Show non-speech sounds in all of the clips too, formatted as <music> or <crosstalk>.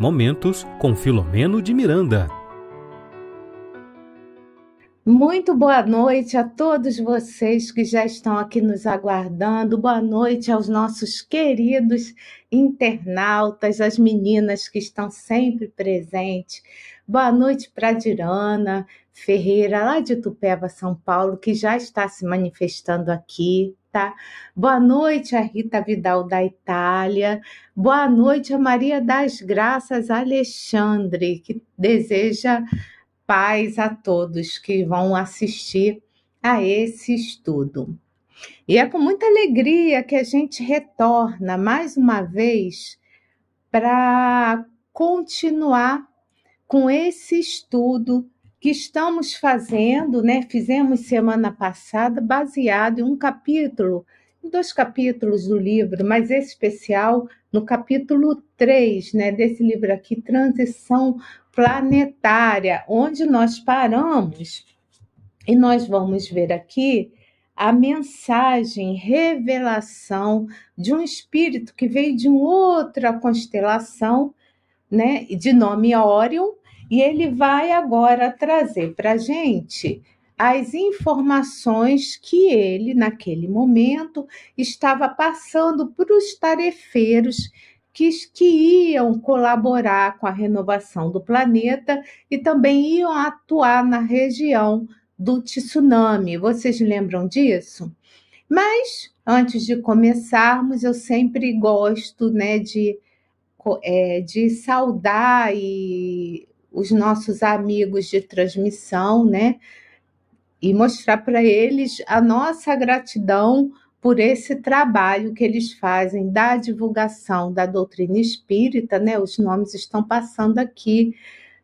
Momentos com Filomeno de Miranda. Muito boa noite a todos vocês que já estão aqui nos aguardando. Boa noite aos nossos queridos internautas, as meninas que estão sempre presentes. Boa noite para Dirana Ferreira, lá de Tupéva, São Paulo, que já está se manifestando aqui tá? Boa noite a Rita Vidal da Itália. Boa noite a Maria das Graças Alexandre, que deseja paz a todos que vão assistir a esse estudo. E é com muita alegria que a gente retorna mais uma vez para continuar com esse estudo que estamos fazendo, né? Fizemos semana passada, baseado em um capítulo, em dois capítulos do livro, mas esse especial no capítulo 3, né, desse livro aqui, Transição Planetária, onde nós paramos e nós vamos ver aqui a mensagem, revelação de um espírito que veio de uma outra constelação, né, de nome Órion, e ele vai agora trazer para a gente as informações que ele, naquele momento, estava passando para os tarefeiros que, que iam colaborar com a renovação do planeta e também iam atuar na região do tsunami. Vocês lembram disso? Mas, antes de começarmos, eu sempre gosto né, de, é, de saudar e os nossos amigos de transmissão, né? E mostrar para eles a nossa gratidão por esse trabalho que eles fazem da divulgação da doutrina espírita, né? Os nomes estão passando aqui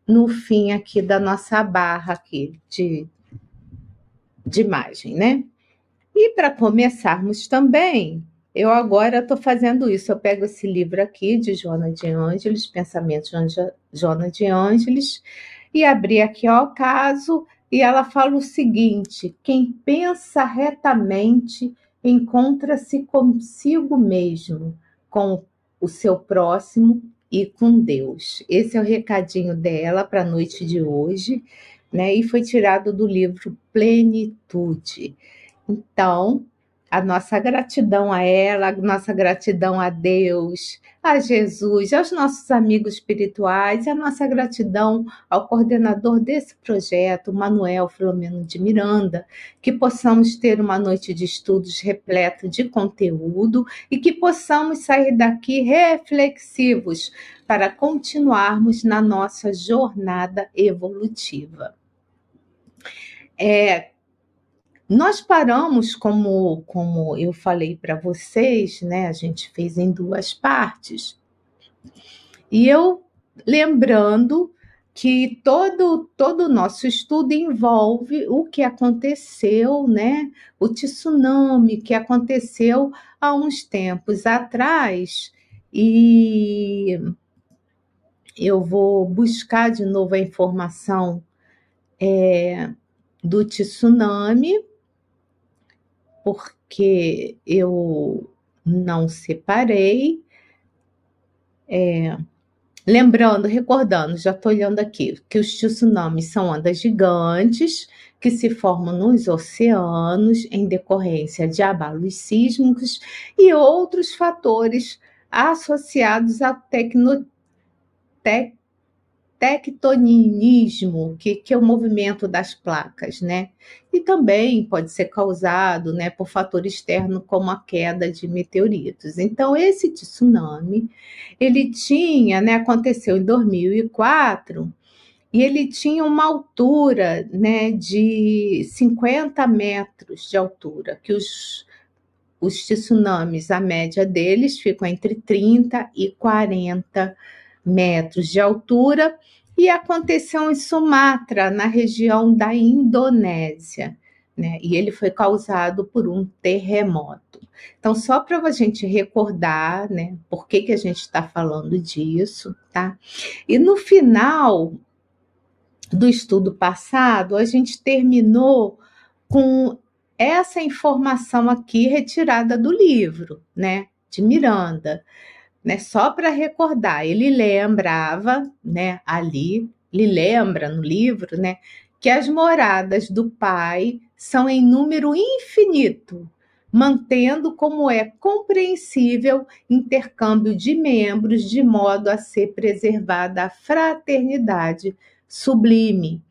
no fim aqui da nossa barra aqui de, de imagem, né? E para começarmos também, eu agora estou fazendo isso. Eu pego esse livro aqui de Joana de Ângeles, Pensamentos de Joana de Ângeles, e abri aqui ó, o caso, e ela fala o seguinte: quem pensa retamente encontra-se consigo mesmo, com o seu próximo e com Deus. Esse é o recadinho dela para a noite de hoje, né? E foi tirado do livro Plenitude. Então, a nossa gratidão a ela, a nossa gratidão a Deus, a Jesus, aos nossos amigos espirituais a nossa gratidão ao coordenador desse projeto, Manuel Filomeno de Miranda, que possamos ter uma noite de estudos repleta de conteúdo e que possamos sair daqui reflexivos para continuarmos na nossa jornada evolutiva. É, nós paramos, como, como eu falei para vocês, né? A gente fez em duas partes. E eu lembrando que todo todo o nosso estudo envolve o que aconteceu, né? O tsunami que aconteceu há uns tempos atrás e eu vou buscar de novo a informação é, do tsunami porque eu não separei. É, lembrando, recordando, já estou olhando aqui, que os tsunamis são ondas gigantes que se formam nos oceanos em decorrência de abalos sísmicos e outros fatores associados à tecno, tec, tectonismo, que, que é o movimento das placas, né? E também pode ser causado né, por fator externo, como a queda de meteoritos. Então, esse tsunami, ele tinha, né, aconteceu em 2004, e ele tinha uma altura né, de 50 metros de altura, que os, os tsunamis, a média deles ficam entre 30 e 40 metros de altura e aconteceu em Sumatra, na região da Indonésia. Né? E ele foi causado por um terremoto. Então, só para a gente recordar, né, por que, que a gente está falando disso, tá? E no final do estudo passado, a gente terminou com essa informação aqui retirada do livro, né, de Miranda né? Só para recordar, ele lembrava, né? Ali, ele lembra no livro, né? Que as moradas do Pai são em número infinito, mantendo como é compreensível intercâmbio de membros de modo a ser preservada a fraternidade sublime.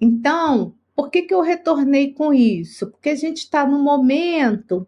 Então, por que, que eu retornei com isso? Porque a gente está no momento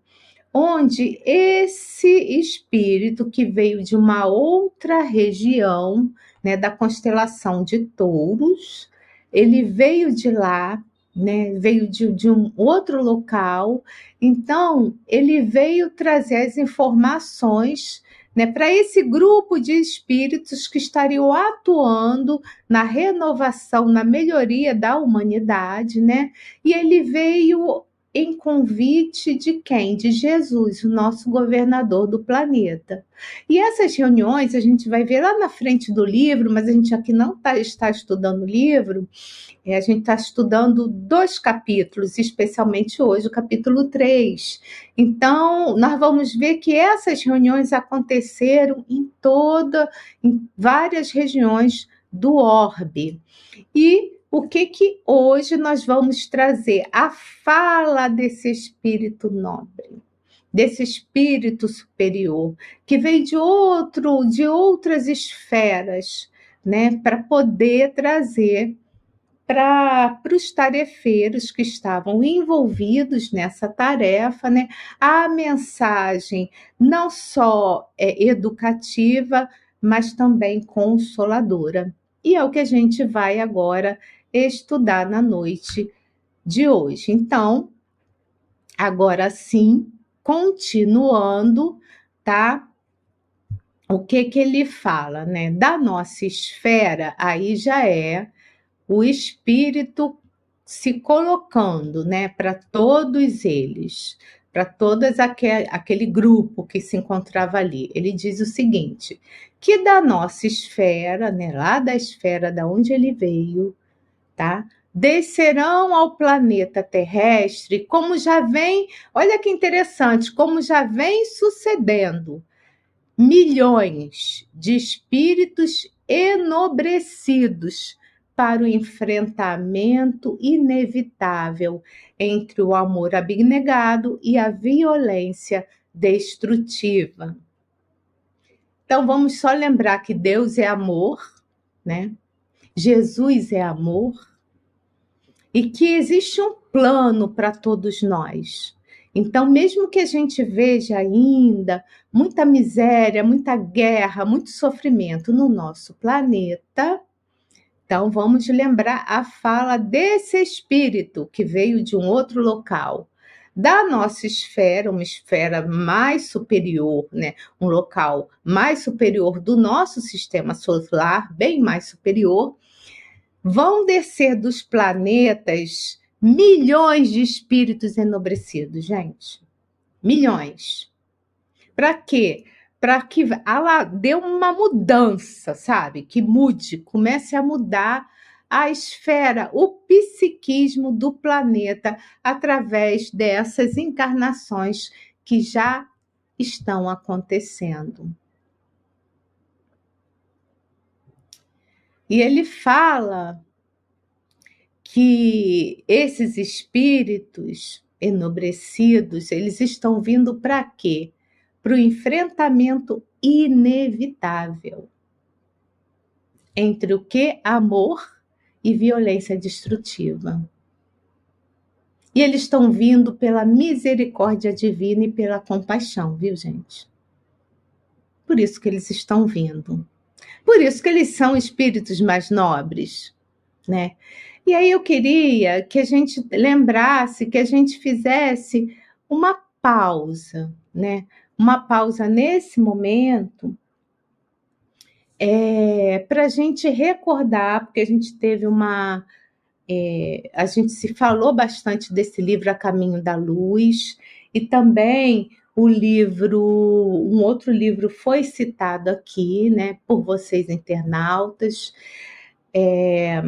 onde esse espírito que veio de uma outra região, né, da constelação de touros, ele veio de lá, né, veio de, de um outro local, então ele veio trazer as informações né, para esse grupo de espíritos que estariam atuando na renovação, na melhoria da humanidade, né? E ele veio em convite de quem? De Jesus, o nosso governador do planeta. E essas reuniões a gente vai ver lá na frente do livro, mas a gente aqui não tá, está estudando o livro, é, a gente está estudando dois capítulos, especialmente hoje, o capítulo 3. Então, nós vamos ver que essas reuniões aconteceram em toda, em várias regiões do orbe. E o que que hoje nós vamos trazer? A fala desse espírito nobre, desse espírito superior, que veio de outro, de outras esferas, né, para poder trazer para os tarefeiros que estavam envolvidos nessa tarefa, né, a mensagem não só é educativa, mas também consoladora. E é o que a gente vai agora estudar na noite de hoje. Então, agora sim, continuando, tá? O que que ele fala, né? Da nossa esfera, aí já é o espírito se colocando, né, para todos eles, para todas aquele, aquele grupo que se encontrava ali. Ele diz o seguinte: que da nossa esfera, né, lá da esfera da onde ele veio, tá? Descerão ao planeta terrestre, como já vem, olha que interessante, como já vem sucedendo, milhões de espíritos enobrecidos para o enfrentamento inevitável entre o amor abnegado e a violência destrutiva. Então vamos só lembrar que Deus é amor, né? Jesus é amor e que existe um plano para todos nós. Então, mesmo que a gente veja ainda muita miséria, muita guerra, muito sofrimento no nosso planeta, então vamos lembrar a fala desse espírito que veio de um outro local, da nossa esfera, uma esfera mais superior, né? um local mais superior do nosso sistema solar, bem mais superior, vão descer dos planetas milhões de espíritos enobrecidos, gente. Milhões. Para quê? Para que ela dê uma mudança, sabe? Que mude, comece a mudar a esfera, o psiquismo do planeta através dessas encarnações que já estão acontecendo. E ele fala que esses espíritos enobrecidos, eles estão vindo para quê? Para o enfrentamento inevitável entre o que amor e violência destrutiva. E eles estão vindo pela misericórdia divina e pela compaixão, viu, gente? Por isso que eles estão vindo. Por isso que eles são espíritos mais nobres, né? E aí eu queria que a gente lembrasse, que a gente fizesse uma pausa, né? Uma pausa nesse momento é, para a gente recordar, porque a gente teve uma. É, a gente se falou bastante desse livro A Caminho da Luz, e também o livro, um outro livro foi citado aqui, né, por vocês internautas. É,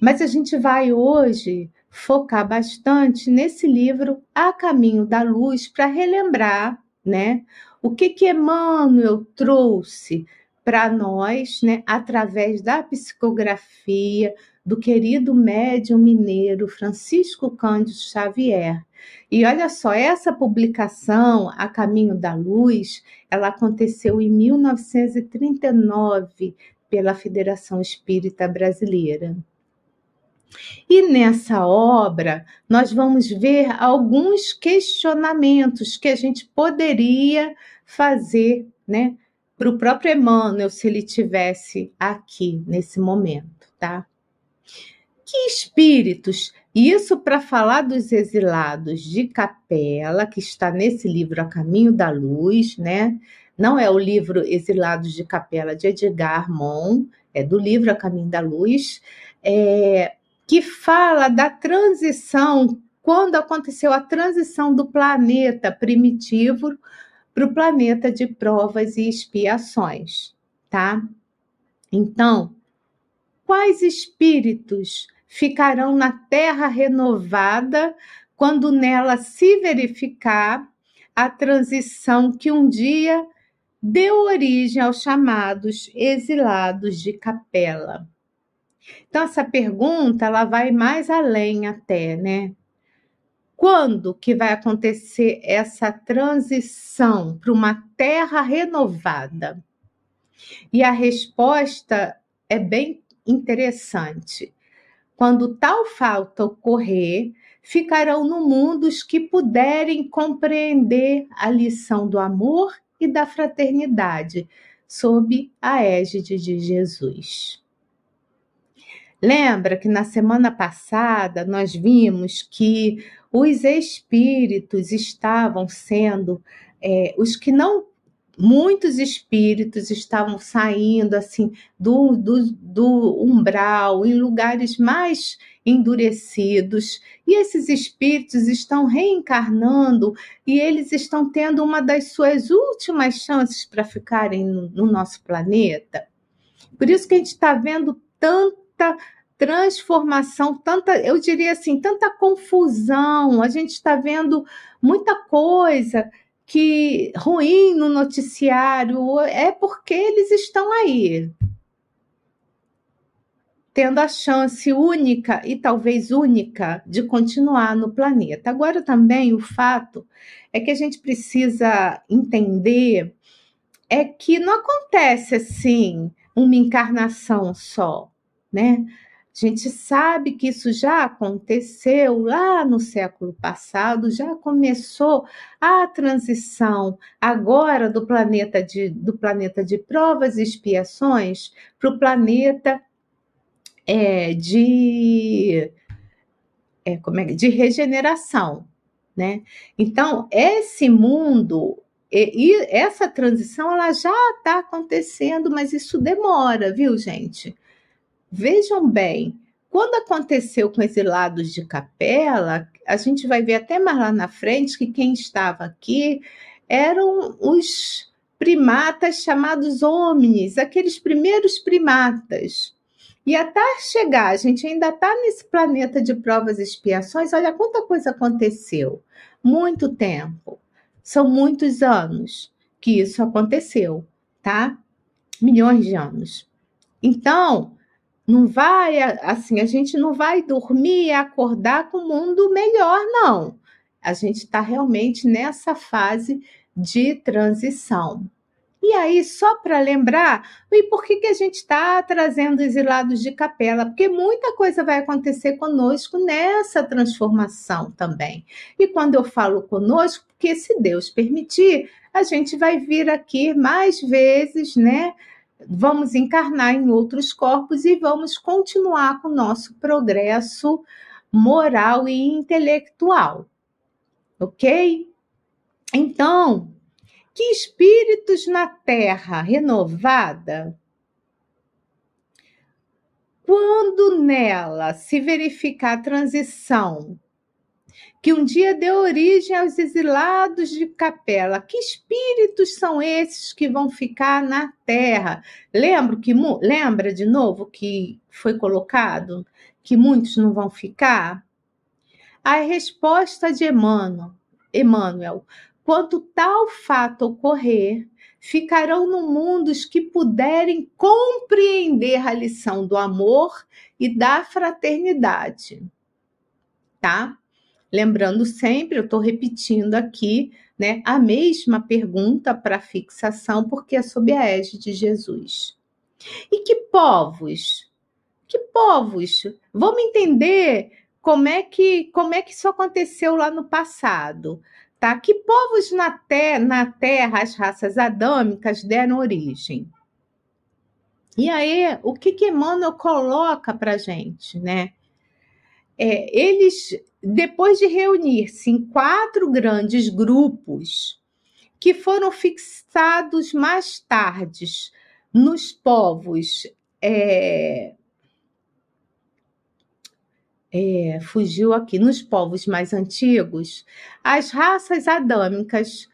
mas a gente vai hoje focar bastante nesse livro A Caminho da Luz para relembrar, né, o que que Emmanuel trouxe para nós, né, através da psicografia do querido médium mineiro Francisco Cândido Xavier. E olha só, essa publicação, A Caminho da Luz, ela aconteceu em 1939 pela Federação Espírita Brasileira. E nessa obra, nós vamos ver alguns questionamentos que a gente poderia fazer, né, para o próprio Emmanuel, se ele tivesse aqui nesse momento, tá? Que espíritos, isso para falar dos exilados de Capela, que está nesse livro A Caminho da Luz, né? Não é o livro Exilados de Capela de Edgar Mon, é do livro A Caminho da Luz. É, que fala da transição, quando aconteceu a transição do planeta primitivo para o planeta de provas e expiações, tá? Então, quais espíritos ficarão na terra renovada quando nela se verificar a transição que um dia deu origem aos chamados exilados de capela? Então essa pergunta ela vai mais além até, né? Quando que vai acontecer essa transição para uma terra renovada? E a resposta é bem interessante. Quando tal falta ocorrer, ficarão no mundo os que puderem compreender a lição do amor e da fraternidade sob a égide de Jesus. Lembra que na semana passada nós vimos que os espíritos estavam sendo, é, os que não muitos espíritos estavam saindo assim do, do, do, umbral em lugares mais endurecidos e esses espíritos estão reencarnando e eles estão tendo uma das suas últimas chances para ficarem no, no nosso planeta. Por isso que a gente está vendo tanta transformação, tanta, eu diria assim, tanta confusão. A gente está vendo muita coisa que ruim no noticiário, é porque eles estão aí tendo a chance única e talvez única de continuar no planeta. Agora também o fato é que a gente precisa entender é que não acontece assim uma encarnação só né? A gente sabe que isso já aconteceu lá no século passado, já começou a transição agora do planeta de, do planeta de provas e expiações para o planeta é, de, é, como é, de regeneração. Né? Então, esse mundo e, e essa transição ela já está acontecendo, mas isso demora, viu, gente? Vejam bem, quando aconteceu com exilados de capela, a gente vai ver até mais lá na frente que quem estava aqui eram os primatas chamados homens, aqueles primeiros primatas. E até chegar, a gente ainda está nesse planeta de provas e expiações, olha quanta coisa aconteceu. Muito tempo. São muitos anos que isso aconteceu, tá? Milhões de anos. Então, não vai, assim, a gente não vai dormir e acordar com o mundo melhor, não. A gente está realmente nessa fase de transição. E aí, só para lembrar, e por que, que a gente está trazendo exilados de capela? Porque muita coisa vai acontecer conosco nessa transformação também. E quando eu falo conosco, porque se Deus permitir, a gente vai vir aqui mais vezes, né? Vamos encarnar em outros corpos e vamos continuar com o nosso progresso moral e intelectual. Ok? Então, que espíritos na Terra renovada, quando nela se verificar a transição que um dia deu origem aos exilados de Capela. Que espíritos são esses que vão ficar na terra? Lembro que lembra de novo que foi colocado que muitos não vão ficar? A resposta de Emmanuel, Emmanuel quando tal fato ocorrer, ficarão no mundo os que puderem compreender a lição do amor e da fraternidade. Tá? Lembrando sempre, eu estou repetindo aqui, né, a mesma pergunta para fixação, porque é sob a égide de Jesus. E que povos? Que povos? Vamos entender como é que como é que isso aconteceu lá no passado, tá? Que povos na terra, na terra as raças adâmicas deram origem? E aí, o que que Emmanuel coloca para gente, né? É, eles, depois de reunir-se em quatro grandes grupos, que foram fixados mais tarde nos povos é, é, fugiu aqui nos povos mais antigos, as raças adâmicas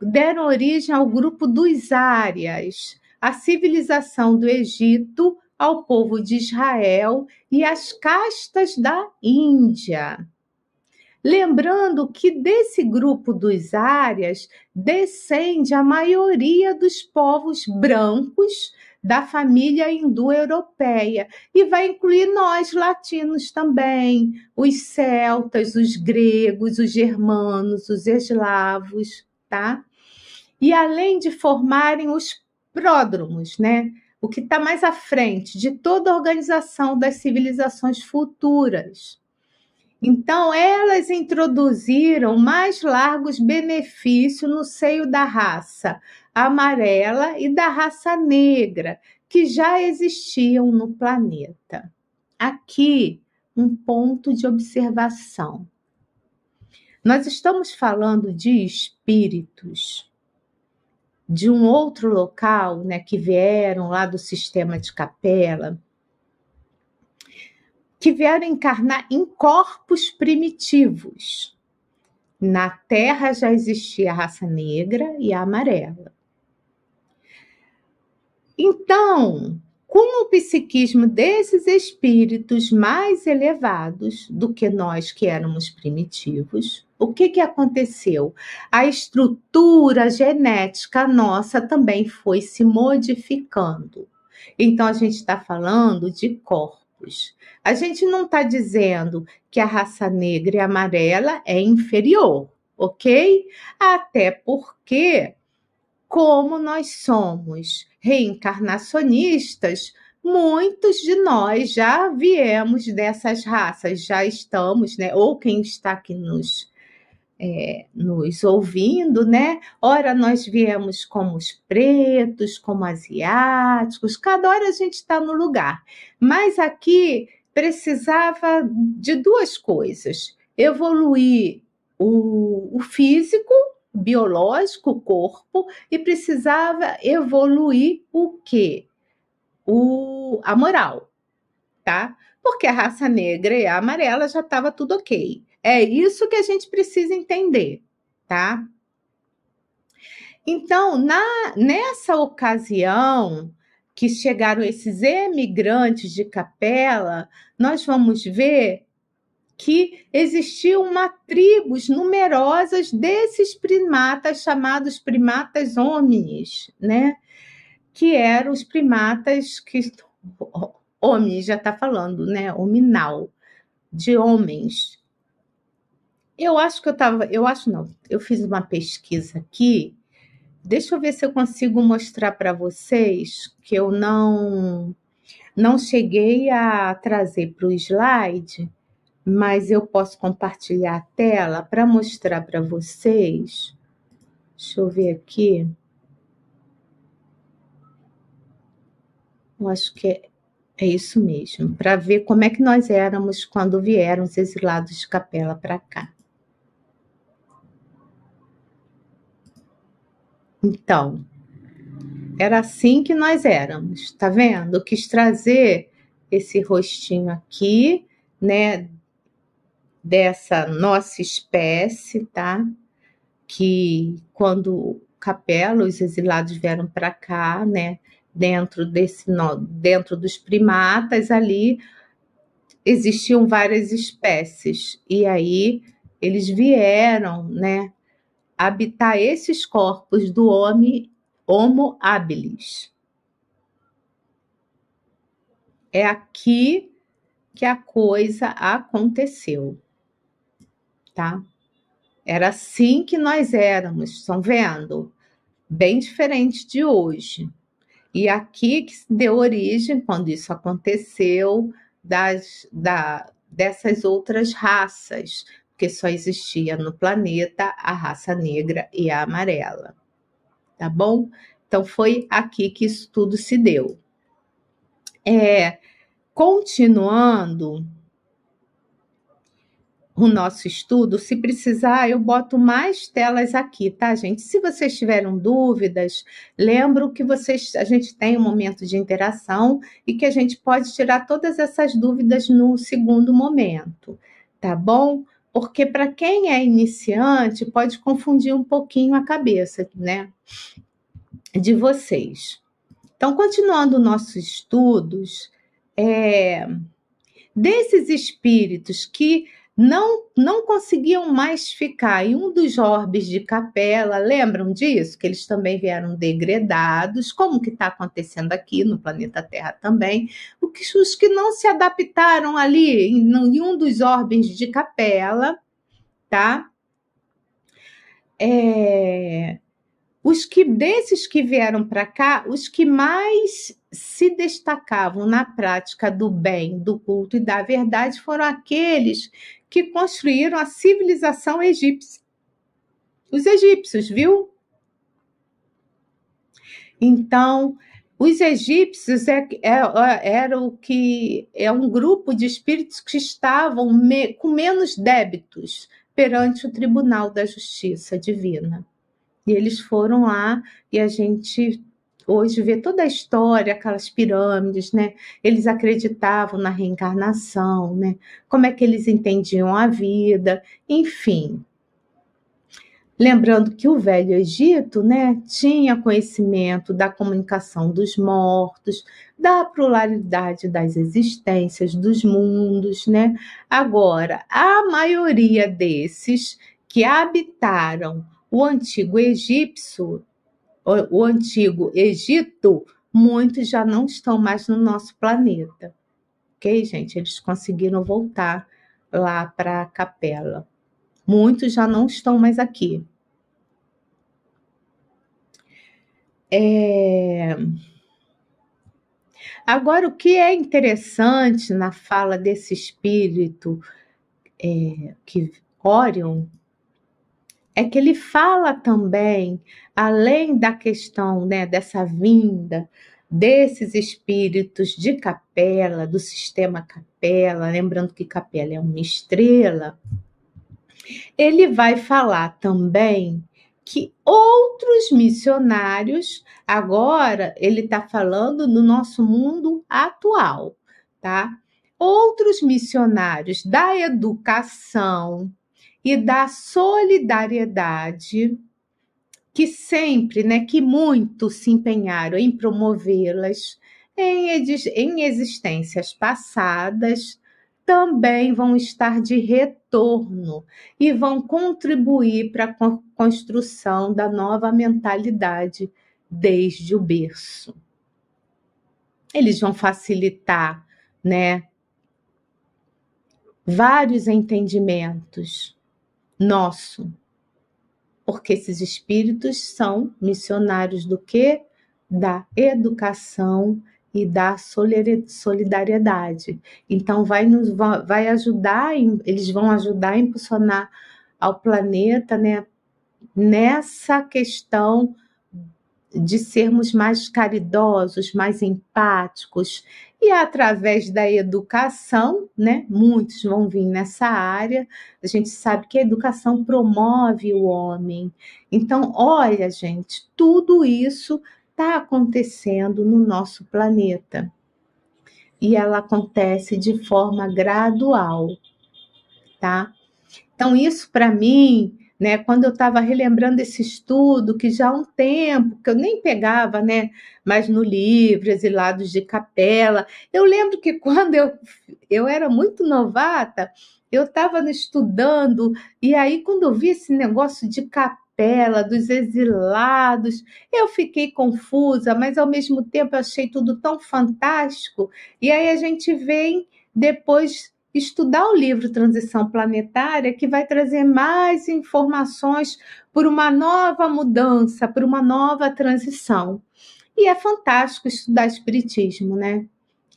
deram origem ao grupo dos árias, a civilização do Egito, ao povo de Israel e às castas da Índia. Lembrando que desse grupo dos árias descende a maioria dos povos brancos da família hindu-europeia e vai incluir nós latinos também, os celtas, os gregos, os germanos, os eslavos, tá? E além de formarem os pródromos, né? O que está mais à frente de toda a organização das civilizações futuras. Então, elas introduziram mais largos benefícios no seio da raça amarela e da raça negra, que já existiam no planeta. Aqui, um ponto de observação. Nós estamos falando de espíritos de um outro local, né, que vieram lá do sistema de capela, que vieram encarnar em corpos primitivos. Na Terra já existia a raça negra e a amarela. Então, com o psiquismo desses espíritos mais elevados do que nós que éramos primitivos, o que, que aconteceu? A estrutura genética nossa também foi se modificando. Então, a gente está falando de corpos. A gente não está dizendo que a raça negra e amarela é inferior, ok? Até porque, como nós somos reencarnacionistas, muitos de nós já viemos dessas raças, já estamos, né? Ou quem está aqui nos, é, nos ouvindo, né? Ora, nós viemos como os pretos, como asiáticos, cada hora a gente está no lugar. Mas aqui precisava de duas coisas: evoluir o, o físico, biológico, o corpo, e precisava evoluir o quê? O, a moral, tá? Porque a raça negra e a amarela já estava tudo ok. É isso que a gente precisa entender, tá? Então, na, nessa ocasião, que chegaram esses emigrantes de capela, nós vamos ver que existiam uma tribos numerosas desses primatas chamados primatas homens, né? Que eram os primatas que <laughs> homem já está falando, né? Hominal, de homens. Eu acho que eu estava, eu acho não, eu fiz uma pesquisa aqui Deixa eu ver se eu consigo mostrar para vocês que eu não não cheguei a trazer para o slide, mas eu posso compartilhar a tela para mostrar para vocês. Deixa eu ver aqui. Eu acho que é, é isso mesmo, para ver como é que nós éramos quando vieram os exilados de capela para cá. Então, era assim que nós éramos, tá vendo? Quis trazer esse rostinho aqui, né, dessa nossa espécie, tá? Que quando Capela, os exilados vieram para cá, né, dentro desse dentro dos primatas ali existiam várias espécies e aí eles vieram, né, habitar esses corpos do homem Homo habilis. É aqui que a coisa aconteceu, tá? Era assim que nós éramos, estão vendo? Bem diferente de hoje. E aqui que deu origem, quando isso aconteceu, das, da, dessas outras raças, porque só existia no planeta a raça negra e a amarela. Tá bom? Então foi aqui que isso tudo se deu. É, continuando o nosso estudo, se precisar, eu boto mais telas aqui, tá, gente? Se vocês tiveram dúvidas, lembro que vocês, a gente tem um momento de interação e que a gente pode tirar todas essas dúvidas no segundo momento, tá bom? Porque para quem é iniciante pode confundir um pouquinho a cabeça, né, de vocês. Então, continuando nossos estudos, é, desses espíritos que não, não conseguiam mais ficar em um dos orbes de capela. Lembram disso? Que eles também vieram degradados, como que está acontecendo aqui no planeta Terra também. Os que não se adaptaram ali em, em um dos orbes de capela, tá? É, os que desses que vieram para cá, os que mais se destacavam na prática do bem, do culto e da verdade foram aqueles que construíram a civilização egípcia. Os egípcios, viu? Então, os egípcios é, é, é, era o que é um grupo de espíritos que estavam me, com menos débitos perante o Tribunal da Justiça Divina. E eles foram lá e a gente hoje vê toda a história, aquelas pirâmides, né? Eles acreditavam na reencarnação, né? Como é que eles entendiam a vida, enfim. Lembrando que o Velho Egito, né, tinha conhecimento da comunicação dos mortos, da pluralidade das existências, dos mundos, né? Agora, a maioria desses que habitaram o antigo egípcio o, antigo Egito, muitos já não estão mais no nosso planeta. Ok, gente? Eles conseguiram voltar lá para a capela. Muitos já não estão mais aqui. É... Agora, o que é interessante na fala desse espírito é, que Orion é que ele fala também, além da questão né, dessa vinda desses espíritos de capela, do sistema capela, lembrando que capela é uma estrela, ele vai falar também que outros missionários, agora ele está falando no nosso mundo atual, tá? Outros missionários da educação, e da solidariedade que sempre, né, que muito se empenharam em promovê-las em, em existências passadas, também vão estar de retorno e vão contribuir para a construção da nova mentalidade desde o berço. Eles vão facilitar, né, vários entendimentos nosso. Porque esses espíritos são missionários do que? Da educação e da solidariedade. Então vai nos vai ajudar, eles vão ajudar a impulsionar ao planeta, né, nessa questão de sermos mais caridosos, mais empáticos, e através da educação, né? Muitos vão vir nessa área. A gente sabe que a educação promove o homem. Então, olha, gente, tudo isso está acontecendo no nosso planeta. E ela acontece de forma gradual, tá? Então, isso para mim né? Quando eu estava relembrando esse estudo, que já há um tempo, que eu nem pegava, né? Mas no livro, exilados de capela. Eu lembro que <laughs> quando eu, eu era muito novata, eu estava estudando, e aí quando eu vi esse negócio de capela, dos exilados. Eu fiquei confusa, mas ao mesmo tempo achei tudo tão fantástico. E aí a gente vem depois estudar o livro Transição Planetária, que vai trazer mais informações por uma nova mudança, por uma nova transição. E é fantástico estudar Espiritismo, né?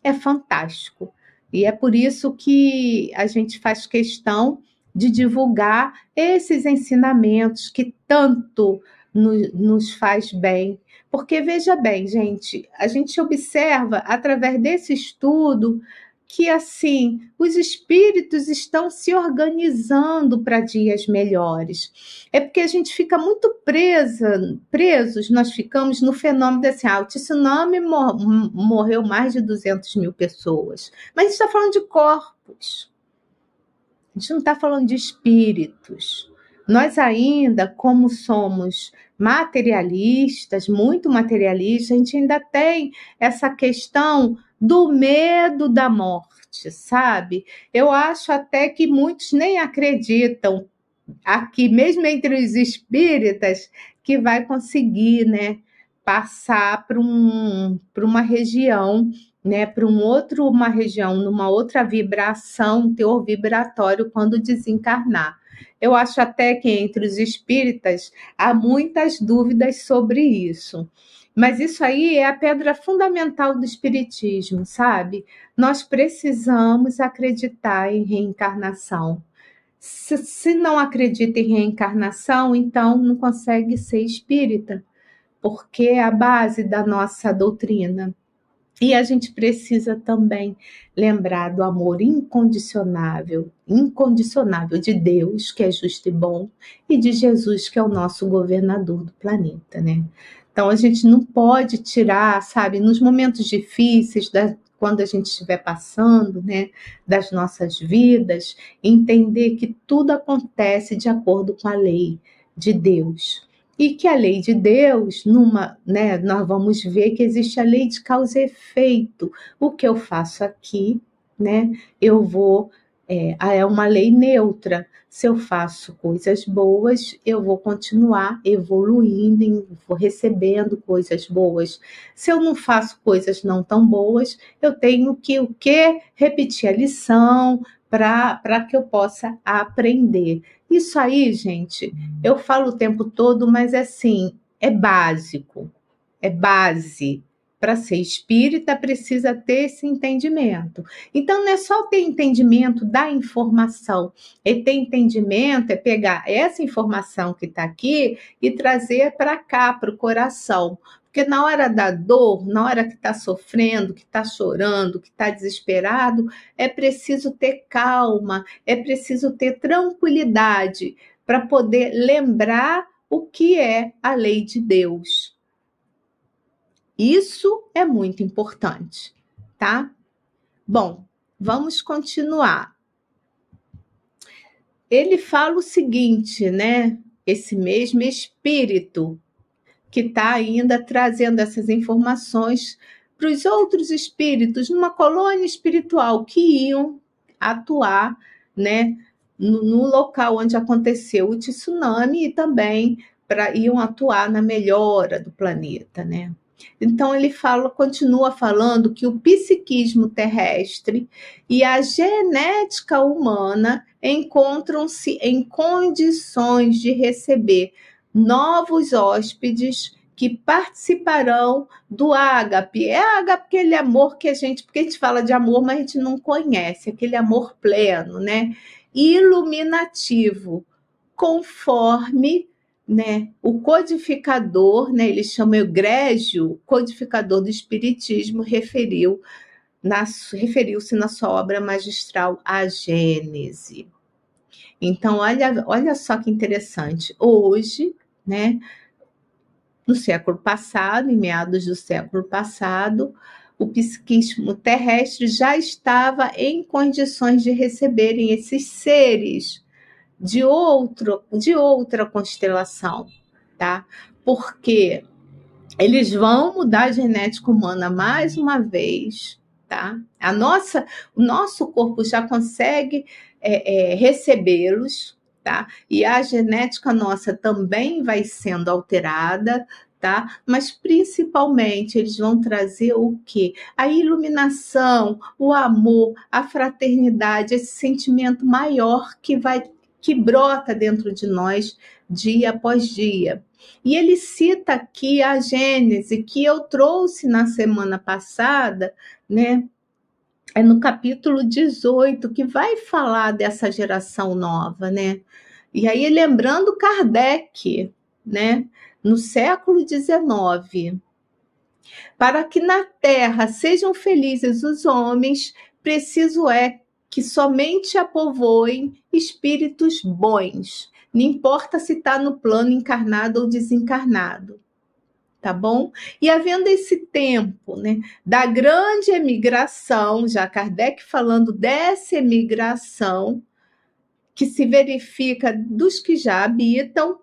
É fantástico. E é por isso que a gente faz questão de divulgar esses ensinamentos que tanto nos, nos faz bem. Porque veja bem, gente, a gente observa através desse estudo que assim os espíritos estão se organizando para dias melhores. É porque a gente fica muito presa, presos, nós ficamos no fenômeno desse ah, o tsunami mor morreu mais de 200 mil pessoas. Mas a gente está falando de corpos. A gente não está falando de espíritos. Nós ainda, como somos materialistas, muito materialistas, a gente ainda tem essa questão do medo da morte, sabe? Eu acho até que muitos nem acreditam aqui, mesmo entre os espíritas, que vai conseguir, né, passar para um, uma região, né, para um outro, uma região, numa outra vibração, teor vibratório quando desencarnar. Eu acho até que entre os espíritas há muitas dúvidas sobre isso. Mas isso aí é a pedra fundamental do Espiritismo, sabe? Nós precisamos acreditar em reencarnação. Se, se não acredita em reencarnação, então não consegue ser espírita, porque é a base da nossa doutrina. E a gente precisa também lembrar do amor incondicionável, incondicionável de Deus, que é justo e bom, e de Jesus, que é o nosso governador do planeta, né? Então a gente não pode tirar, sabe, nos momentos difíceis, da, quando a gente estiver passando, né, das nossas vidas, entender que tudo acontece de acordo com a lei de Deus. E que a lei de Deus, numa, né, nós vamos ver que existe a lei de causa e efeito. O que eu faço aqui, né, eu vou é, é uma lei neutra. Se eu faço coisas boas, eu vou continuar evoluindo, vou recebendo coisas boas. Se eu não faço coisas não tão boas, eu tenho que o que repetir a lição para que eu possa aprender. Isso aí, gente, eu falo o tempo todo, mas é assim, é básico, é base para ser espírita precisa ter esse entendimento. Então, não é só ter entendimento da informação, é ter entendimento, é pegar essa informação que está aqui e trazer para cá, para o coração. Porque na hora da dor, na hora que está sofrendo, que está chorando, que está desesperado, é preciso ter calma, é preciso ter tranquilidade para poder lembrar o que é a lei de Deus. Isso é muito importante, tá? Bom, vamos continuar. Ele fala o seguinte, né? Esse mesmo espírito que está ainda trazendo essas informações para os outros espíritos numa colônia espiritual que iam atuar, né, no, local onde aconteceu o tsunami e também para iam atuar na melhora do planeta, né? Então ele fala, continua falando que o psiquismo terrestre e a genética humana encontram-se em condições de receber novos hóspedes que participarão do ágape. É ágape aquele amor que a gente, porque a gente fala de amor, mas a gente não conhece, aquele amor pleno, né? Iluminativo, conforme né? O codificador, né, ele chama egrégio, codificador do espiritismo, referiu referiu-se na sua obra magistral a Gênese. Então, olha, olha só que interessante. Hoje, né, no século passado, em meados do século passado, o psiquismo terrestre já estava em condições de receberem esses seres de outro, de outra constelação, tá? Porque eles vão mudar a genética humana mais uma vez, tá? A nossa, o nosso corpo já consegue é, é, recebê-los, tá? E a genética nossa também vai sendo alterada, tá? Mas principalmente eles vão trazer o que? A iluminação, o amor, a fraternidade, esse sentimento maior que vai que brota dentro de nós dia após dia. E ele cita aqui a Gênese que eu trouxe na semana passada, né? É no capítulo 18 que vai falar dessa geração nova, né? E aí lembrando Kardec, né? no século XIX. Para que na terra sejam felizes os homens, preciso é que somente a povoem espíritos bons, não importa se está no plano encarnado ou desencarnado. Tá bom? E havendo esse tempo né, da grande emigração, já Kardec falando dessa emigração, que se verifica dos que já habitam,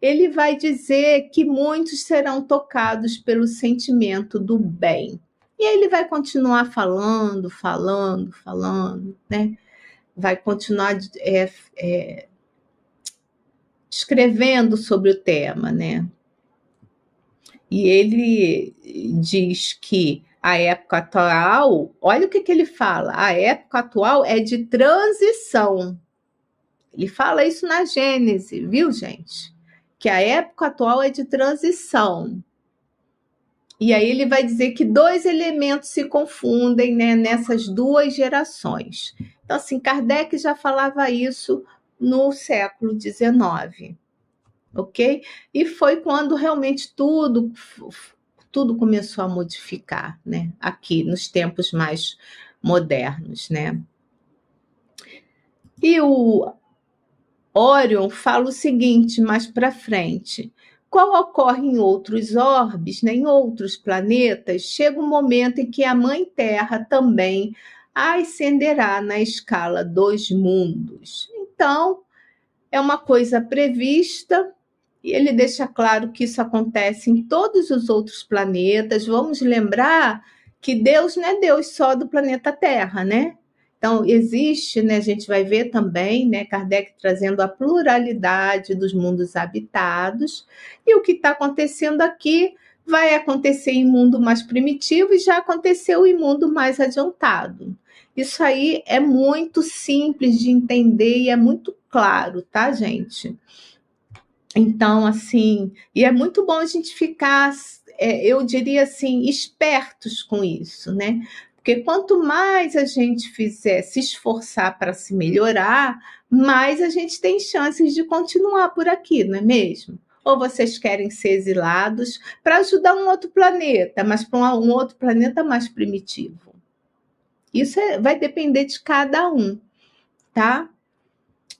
ele vai dizer que muitos serão tocados pelo sentimento do bem. E aí ele vai continuar falando, falando, falando, né? Vai continuar é, é, escrevendo sobre o tema, né? E ele diz que a época atual, olha o que, que ele fala, a época atual é de transição. Ele fala isso na Gênese, viu, gente? que a época atual é de transição. E aí ele vai dizer que dois elementos se confundem né, nessas duas gerações. Então, assim, Kardec já falava isso no século XIX, ok? E foi quando realmente tudo, tudo começou a modificar, né? Aqui, nos tempos mais modernos, né? E o, Orion fala o seguinte mais para frente: qual ocorre em outros orbes, né, em outros planetas, chega um momento em que a Mãe Terra também ascenderá na escala dos mundos. Então, é uma coisa prevista, e ele deixa claro que isso acontece em todos os outros planetas. Vamos lembrar que Deus não é Deus só do planeta Terra, né? Então, existe, né, a gente vai ver também, né, Kardec trazendo a pluralidade dos mundos habitados, e o que está acontecendo aqui vai acontecer em mundo mais primitivo e já aconteceu em mundo mais adiantado. Isso aí é muito simples de entender e é muito claro, tá, gente? Então, assim, e é muito bom a gente ficar, é, eu diria assim, espertos com isso, né? Porque quanto mais a gente fizer se esforçar para se melhorar, mais a gente tem chances de continuar por aqui, não é mesmo? Ou vocês querem ser exilados para ajudar um outro planeta, mas para um outro planeta mais primitivo? Isso é, vai depender de cada um, tá?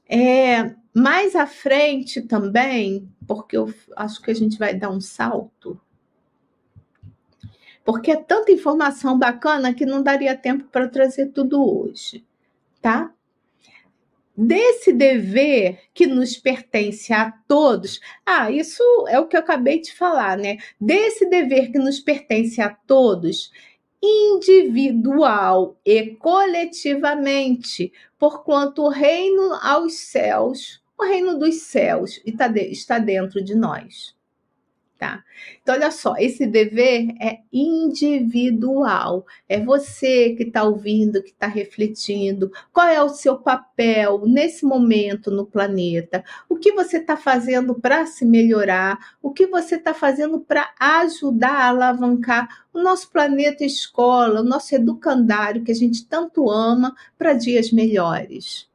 É, mais à frente também, porque eu acho que a gente vai dar um salto porque é tanta informação bacana que não daria tempo para trazer tudo hoje, tá? Desse dever que nos pertence a todos, ah, isso é o que eu acabei de falar, né? Desse dever que nos pertence a todos, individual e coletivamente, porquanto o reino aos céus, o reino dos céus está dentro de nós tá? Então, olha só, esse dever é individual. É você que está ouvindo, que está refletindo. Qual é o seu papel nesse momento no planeta? O que você está fazendo para se melhorar? O que você está fazendo para ajudar a alavancar o nosso planeta escola, o nosso educandário que a gente tanto ama para dias melhores?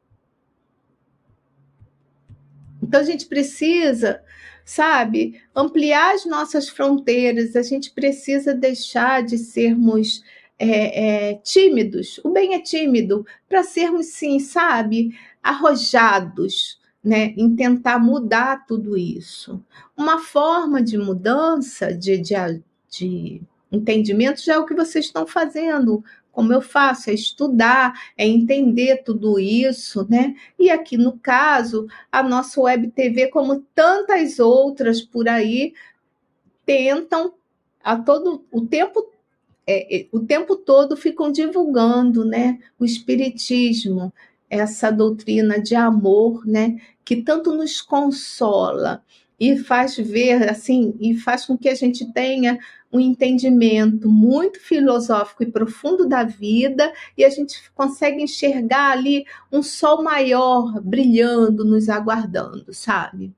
Então, a gente precisa sabe? Ampliar as nossas fronteiras, a gente precisa deixar de sermos é, é, tímidos. O bem é tímido, para sermos, sim, sabe, arrojados. Né, em tentar mudar tudo isso. Uma forma de mudança, de, de, de entendimento, já é o que vocês estão fazendo como eu faço, é estudar, é entender tudo isso, né? E aqui no caso, a nossa web TV, como tantas outras por aí, tentam a todo o tempo é, é, o tempo todo ficam divulgando, né, o espiritismo, essa doutrina de amor, né, que tanto nos consola e faz ver assim e faz com que a gente tenha um entendimento muito filosófico e profundo da vida e a gente consegue enxergar ali um sol maior brilhando, nos aguardando, sabe?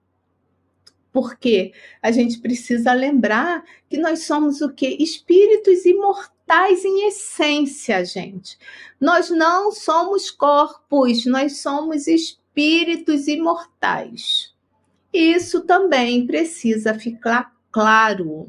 Porque a gente precisa lembrar que nós somos o que? Espíritos imortais em essência, gente. Nós não somos corpos, nós somos espíritos imortais. Isso também precisa ficar claro.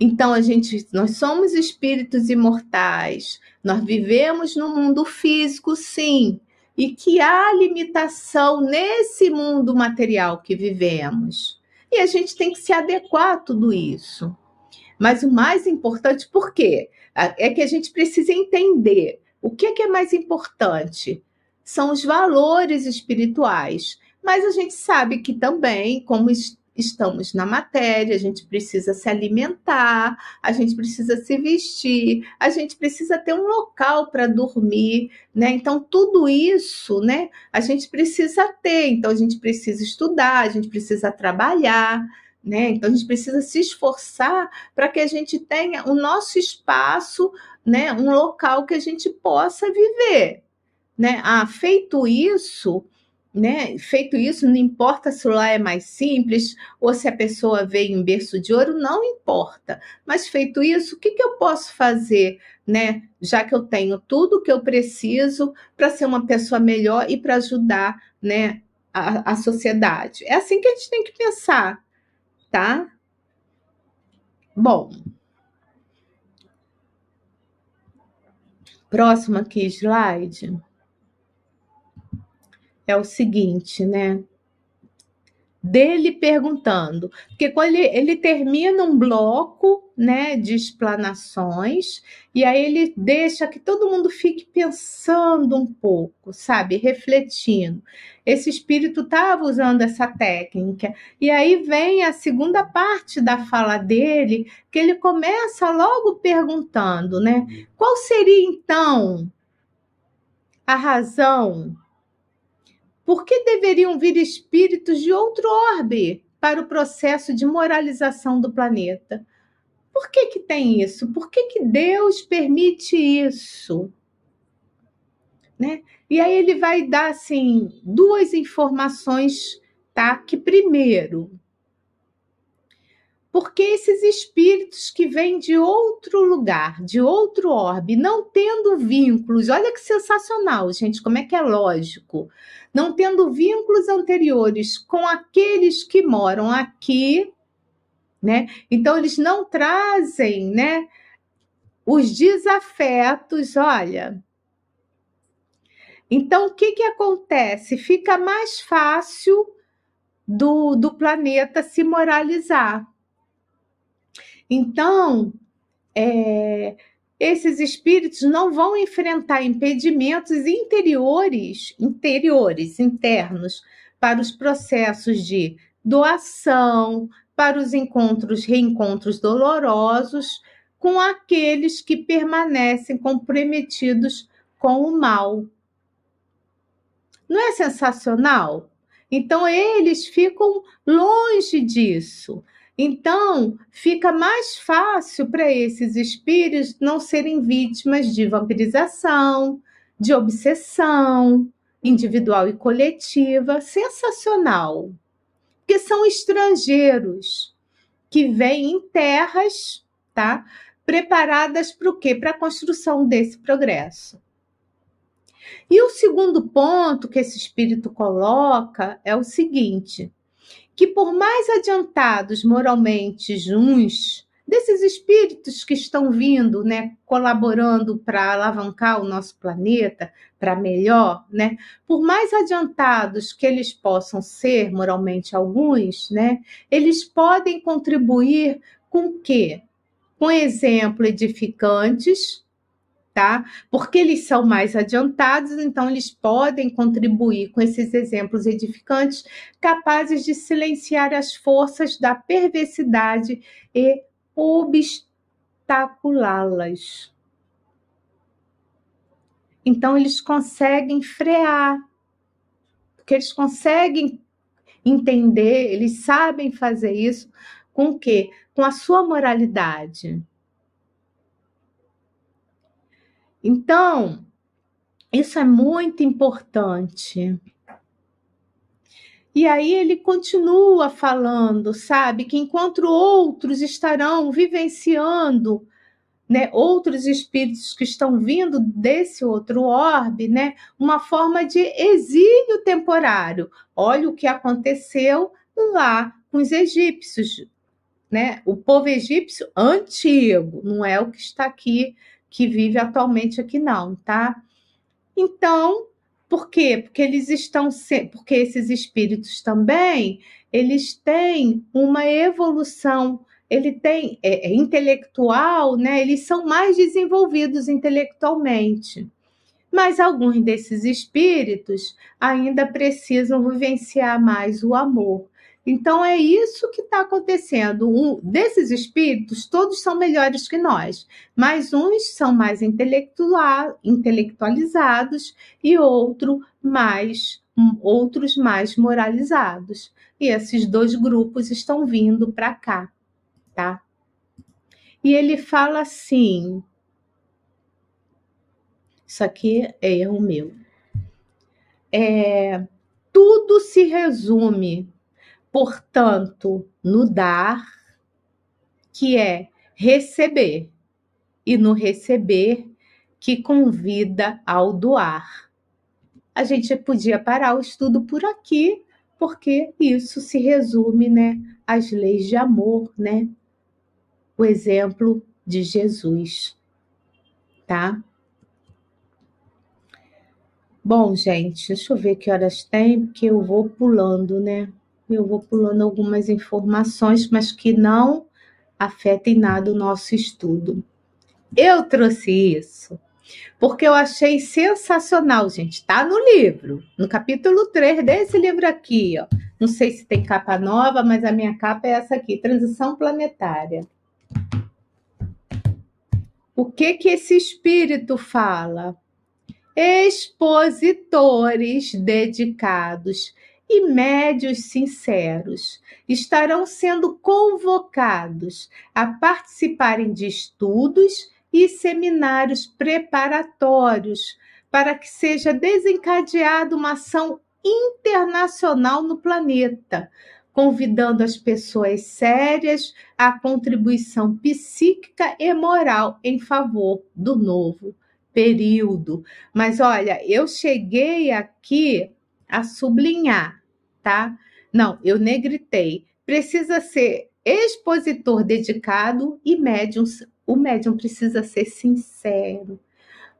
Então a gente, nós somos espíritos imortais. Nós vivemos no mundo físico, sim, e que há limitação nesse mundo material que vivemos. E a gente tem que se adequar a tudo isso. Mas o mais importante, por quê? É que a gente precisa entender o que é, que é mais importante. São os valores espirituais. Mas a gente sabe que também, como estamos na matéria, a gente precisa se alimentar, a gente precisa se vestir, a gente precisa ter um local para dormir, né? Então tudo isso, né, a gente precisa ter. Então a gente precisa estudar, a gente precisa trabalhar, né? Então a gente precisa se esforçar para que a gente tenha o nosso espaço, né, um local que a gente possa viver, né? Ah, feito isso, né? Feito isso, não importa se lá é mais simples ou se a pessoa veio em berço de ouro, não importa. Mas feito isso, o que, que eu posso fazer, né? Já que eu tenho tudo que eu preciso para ser uma pessoa melhor e para ajudar, né? A, a sociedade. É assim que a gente tem que pensar, tá? Bom. Próximo aqui, slide é o seguinte, né? Dele perguntando, porque quando ele, ele termina um bloco, né, de explanações, e aí ele deixa que todo mundo fique pensando um pouco, sabe, refletindo. Esse espírito estava usando essa técnica, e aí vem a segunda parte da fala dele, que ele começa logo perguntando, né, qual seria então a razão por que deveriam vir espíritos de outro orbe para o processo de moralização do planeta? Por que, que tem isso? Por que, que Deus permite isso? Né? E aí ele vai dar assim duas informações, tá? Que primeiro, porque esses espíritos que vêm de outro lugar, de outro orbe, não tendo vínculos, olha que sensacional, gente, como é que é lógico, não tendo vínculos anteriores com aqueles que moram aqui, né? Então eles não trazem, né, os desafetos, olha. Então o que que acontece? Fica mais fácil do, do planeta se moralizar então, é, esses espíritos não vão enfrentar impedimentos interiores, interiores, internos, para os processos de doação, para os encontros, reencontros dolorosos com aqueles que permanecem comprometidos com o mal. Não é sensacional? Então, eles ficam longe disso. Então, fica mais fácil para esses espíritos não serem vítimas de vampirização, de obsessão individual e coletiva. Sensacional. Porque são estrangeiros que vêm em terras, tá? Preparadas para o quê? Para a construção desse progresso. E o segundo ponto que esse espírito coloca é o seguinte: que, por mais adiantados moralmente uns, desses espíritos que estão vindo, né, colaborando para alavancar o nosso planeta para melhor, né, por mais adiantados que eles possam ser moralmente alguns, né, eles podem contribuir com quê? Com exemplo edificantes, tá? Porque eles são mais adiantados, então eles podem contribuir com esses exemplos edificantes, capazes de silenciar as forças da perversidade e obstaculá-las. Então eles conseguem frear, porque eles conseguem entender, eles sabem fazer isso com o quê? Com a sua moralidade. Então, isso é muito importante. E aí ele continua falando, sabe, que enquanto outros estarão vivenciando, né, outros espíritos que estão vindo desse outro orbe, né, uma forma de exílio temporário. Olha o que aconteceu lá com os egípcios, né? O povo egípcio antigo, não é o que está aqui que vive atualmente aqui não, tá? Então, por quê? Porque eles estão porque esses espíritos também, eles têm uma evolução, ele tem é, é, intelectual, né? Eles são mais desenvolvidos intelectualmente. Mas alguns desses espíritos ainda precisam vivenciar mais o amor. Então é isso que está acontecendo. Um, desses espíritos, todos são melhores que nós, mas uns são mais intelectualizados e outro mais, outros mais moralizados. E esses dois grupos estão vindo para cá, tá? E ele fala assim: isso aqui é erro meu. É, tudo se resume portanto, no dar, que é receber, e no receber, que convida ao doar. A gente podia parar o estudo por aqui, porque isso se resume, né, às leis de amor, né? O exemplo de Jesus, tá? Bom, gente, deixa eu ver que horas tem, porque eu vou pulando, né? Eu vou pulando algumas informações, mas que não afetem nada o nosso estudo. Eu trouxe isso porque eu achei sensacional, gente. Tá no livro, no capítulo 3 desse livro aqui, ó. Não sei se tem capa nova, mas a minha capa é essa aqui, Transição Planetária. O que que esse espírito fala? Expositores dedicados e médios sinceros estarão sendo convocados a participarem de estudos e seminários preparatórios para que seja desencadeada uma ação internacional no planeta, convidando as pessoas sérias à contribuição psíquica e moral em favor do novo período. Mas olha, eu cheguei aqui a sublinhar tá? Não, eu negritei. Precisa ser expositor dedicado e médium. O médium precisa ser sincero.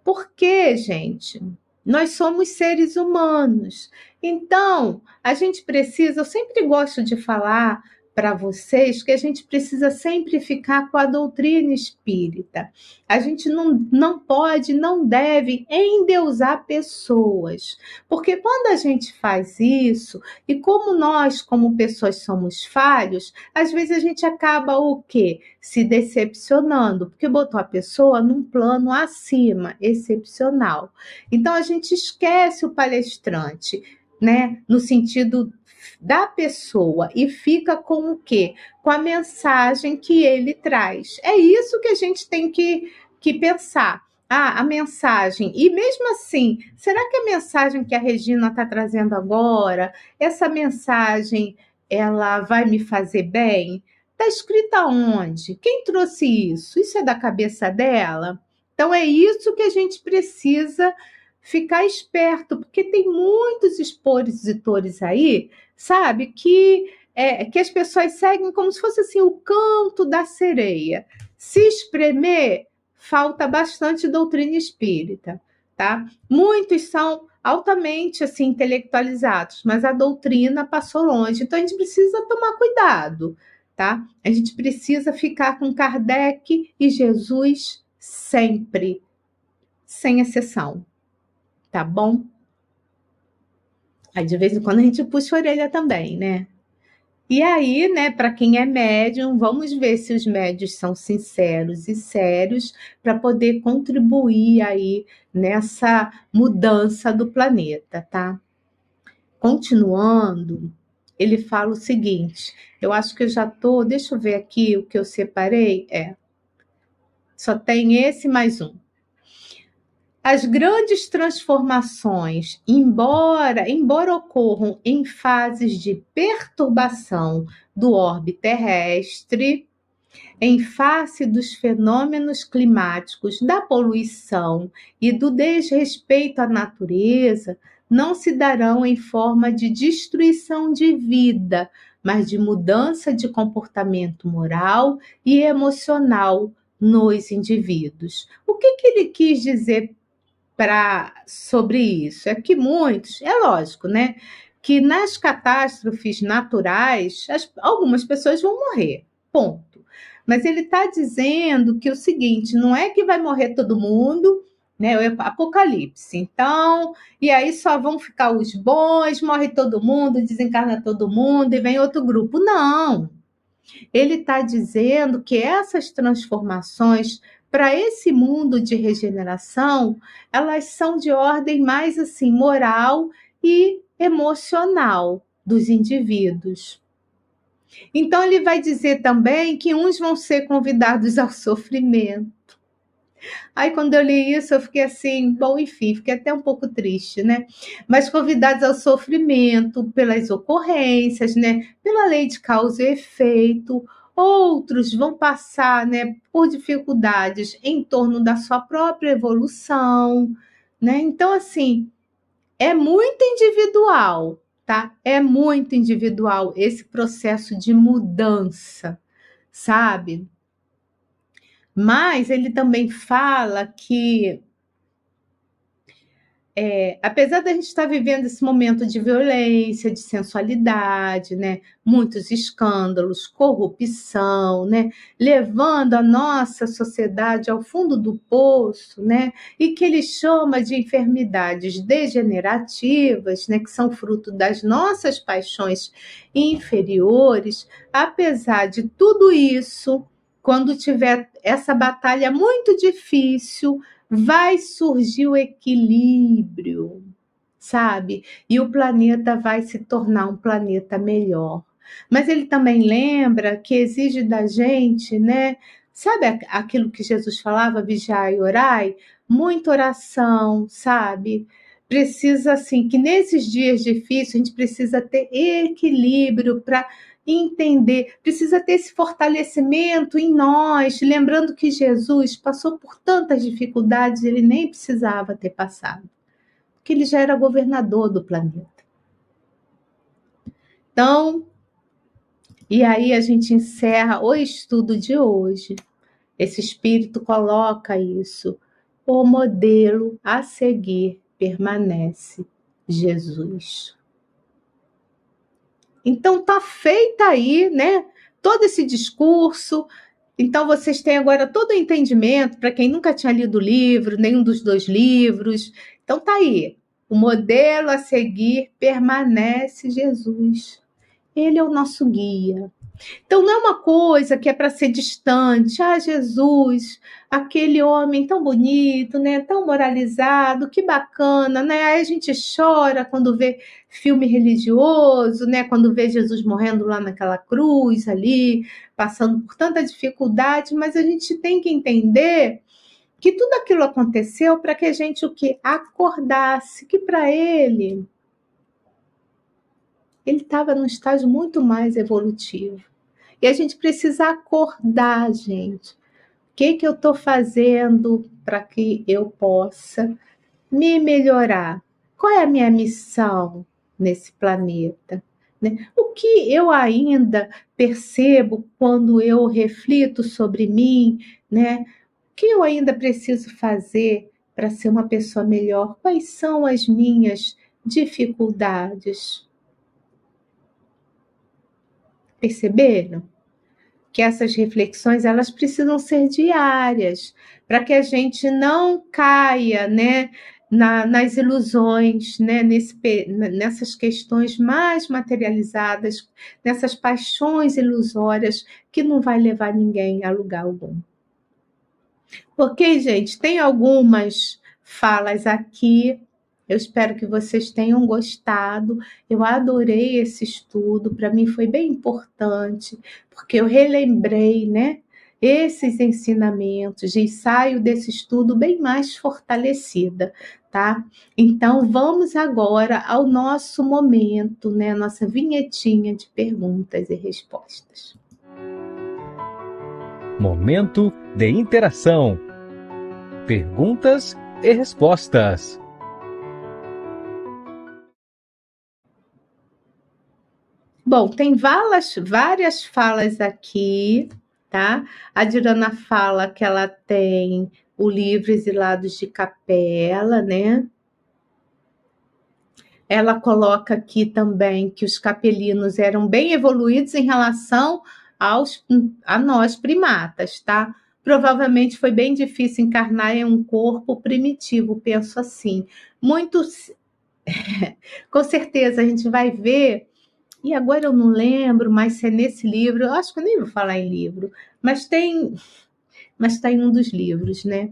Por quê, gente? Nós somos seres humanos. Então, a gente precisa, eu sempre gosto de falar para vocês que a gente precisa sempre ficar com a doutrina espírita. A gente não, não pode, não deve endeusar pessoas, porque quando a gente faz isso, e como nós, como pessoas, somos falhos, às vezes a gente acaba o quê? Se decepcionando, porque botou a pessoa num plano acima, excepcional. Então a gente esquece o palestrante, né? No sentido da pessoa e fica com o quê? Com a mensagem que ele traz. É isso que a gente tem que, que pensar. Ah, a mensagem. E mesmo assim, será que a mensagem que a Regina está trazendo agora, essa mensagem, ela vai me fazer bem? Está escrita onde? Quem trouxe isso? Isso é da cabeça dela? Então é isso que a gente precisa ficar esperto, porque tem muitos expositores aí sabe? Que, é, que as pessoas seguem como se fosse assim o canto da sereia. Se espremer, falta bastante doutrina espírita, tá? Muitos são altamente assim intelectualizados, mas a doutrina passou longe. Então a gente precisa tomar cuidado, tá? A gente precisa ficar com Kardec e Jesus sempre, sem exceção. Tá bom? Aí de vez em quando a gente puxa a orelha também, né? E aí, né, para quem é médium, vamos ver se os médios são sinceros e sérios para poder contribuir aí nessa mudança do planeta, tá? Continuando, ele fala o seguinte: eu acho que eu já tô, deixa eu ver aqui o que eu separei. É. Só tem esse mais um. As grandes transformações, embora, embora ocorram em fases de perturbação do orbe terrestre, em face dos fenômenos climáticos, da poluição e do desrespeito à natureza, não se darão em forma de destruição de vida, mas de mudança de comportamento moral e emocional nos indivíduos. O que, que ele quis dizer para sobre isso? É que muitos, é lógico, né? Que nas catástrofes naturais, as, algumas pessoas vão morrer, ponto. Mas ele está dizendo que o seguinte: não é que vai morrer todo mundo, né? O apocalipse. Então, e aí só vão ficar os bons, morre todo mundo, desencarna todo mundo e vem outro grupo. Não. Ele está dizendo que essas transformações para esse mundo de regeneração, elas são de ordem mais assim moral e emocional dos indivíduos. Então ele vai dizer também que uns vão ser convidados ao sofrimento. Aí quando eu li isso, eu fiquei assim, bom, enfim, fiquei até um pouco triste, né? Mas convidados ao sofrimento pelas ocorrências, né? Pela lei de causa e efeito, Outros vão passar né, por dificuldades em torno da sua própria evolução. Né? Então, assim, é muito individual, tá? É muito individual esse processo de mudança, sabe? Mas ele também fala que é, apesar da gente estar vivendo esse momento de violência, de sensualidade, né, muitos escândalos, corrupção, né, levando a nossa sociedade ao fundo do poço, né, e que ele chama de enfermidades degenerativas, né, que são fruto das nossas paixões inferiores, apesar de tudo isso, quando tiver essa batalha muito difícil, vai surgir o equilíbrio, sabe? E o planeta vai se tornar um planeta melhor. Mas ele também lembra que exige da gente, né? Sabe aquilo que Jesus falava, vigiai e orai? Muita oração, sabe? Precisa, assim, que nesses dias difíceis a gente precisa ter equilíbrio para entender, precisa ter esse fortalecimento em nós, lembrando que Jesus passou por tantas dificuldades, ele nem precisava ter passado, porque ele já era governador do planeta. Então, e aí a gente encerra o estudo de hoje. Esse espírito coloca isso. O modelo a seguir permanece Jesus. Então tá feita aí, né? Todo esse discurso. Então vocês têm agora todo o entendimento para quem nunca tinha lido o livro, nenhum dos dois livros. Então tá aí. O modelo a seguir permanece Jesus. Ele é o nosso guia. Então não é uma coisa que é para ser distante. Ah, Jesus, aquele homem tão bonito, né? Tão moralizado, que bacana, né? Aí a gente chora quando vê filme religioso, né? Quando vê Jesus morrendo lá naquela cruz ali, passando por tanta dificuldade, mas a gente tem que entender que tudo aquilo aconteceu para que a gente o que acordasse, que para ele ele estava num estágio muito mais evolutivo. E a gente precisa acordar, gente. O que, que eu estou fazendo para que eu possa me melhorar? Qual é a minha missão nesse planeta? Né? O que eu ainda percebo quando eu reflito sobre mim? Né? O que eu ainda preciso fazer para ser uma pessoa melhor? Quais são as minhas dificuldades? Perceberam? Que essas reflexões elas precisam ser diárias para que a gente não caia, né, na, nas ilusões, né? Nesse, nessas questões mais materializadas, nessas paixões ilusórias que não vai levar ninguém a lugar algum. Ok, gente? Tem algumas falas aqui. Eu espero que vocês tenham gostado. Eu adorei esse estudo, para mim foi bem importante, porque eu relembrei, né? esses ensinamentos e saio desse estudo bem mais fortalecida, tá? Então vamos agora ao nosso momento, né, nossa vinhetinha de perguntas e respostas. Momento de interação. Perguntas e respostas. Bom, tem várias, várias falas aqui tá? A Dirana fala que ela tem o livro Exilados de Capela, né? Ela coloca aqui também que os capelinos eram bem evoluídos em relação aos, a nós primatas, tá? Provavelmente foi bem difícil encarnar em um corpo primitivo, penso assim. Muitos, <laughs> com certeza, a gente vai ver e agora eu não lembro mais se é nesse livro, eu acho que eu nem vou falar em livro, mas tem, mas está em um dos livros, né?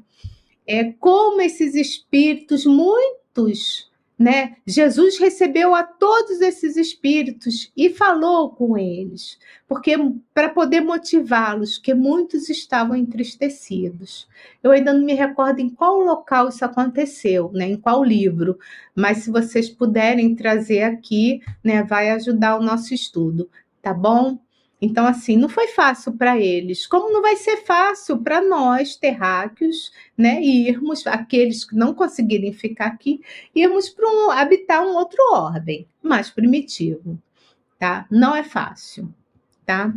É como esses espíritos, muitos né? Jesus recebeu a todos esses espíritos e falou com eles, porque para poder motivá-los, que muitos estavam entristecidos. Eu ainda não me recordo em qual local isso aconteceu, né? Em qual livro, mas se vocês puderem trazer aqui, né, vai ajudar o nosso estudo, tá bom? Então, assim, não foi fácil para eles, como não vai ser fácil para nós, terráqueos, né, irmos, aqueles que não conseguirem ficar aqui, irmos para um, habitar um outro ordem, mais primitivo, tá? Não é fácil, tá?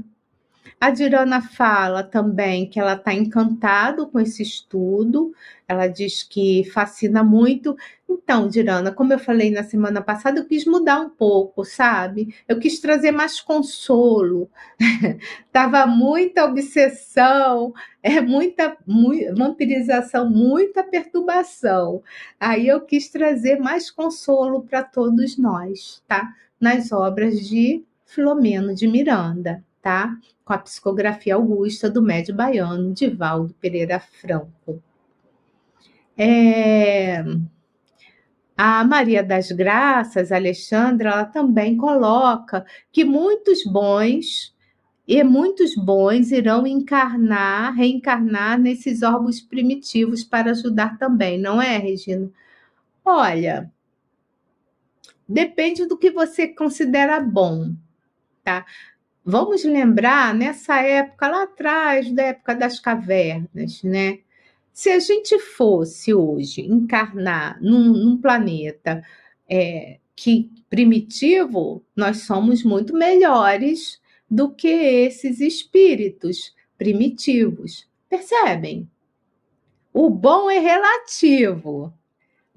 A Dirana fala também que ela está encantada com esse estudo, ela diz que fascina muito. Então, Dirana, como eu falei na semana passada, eu quis mudar um pouco, sabe? Eu quis trazer mais consolo. <laughs> Tava muita obsessão, é muita, muita vampirização, muita perturbação. Aí eu quis trazer mais consolo para todos nós, tá? Nas obras de Filomeno de Miranda tá? Com a psicografia augusta do médio baiano Divaldo Pereira Franco. É... A Maria das Graças, Alexandra, ela também coloca que muitos bons e muitos bons irão encarnar, reencarnar nesses órgãos primitivos para ajudar também, não é, Regina? Olha, depende do que você considera bom, tá? Vamos lembrar nessa época lá atrás, da época das cavernas, né? Se a gente fosse hoje encarnar num, num planeta é, que primitivo, nós somos muito melhores do que esses espíritos primitivos. Percebem? O bom é relativo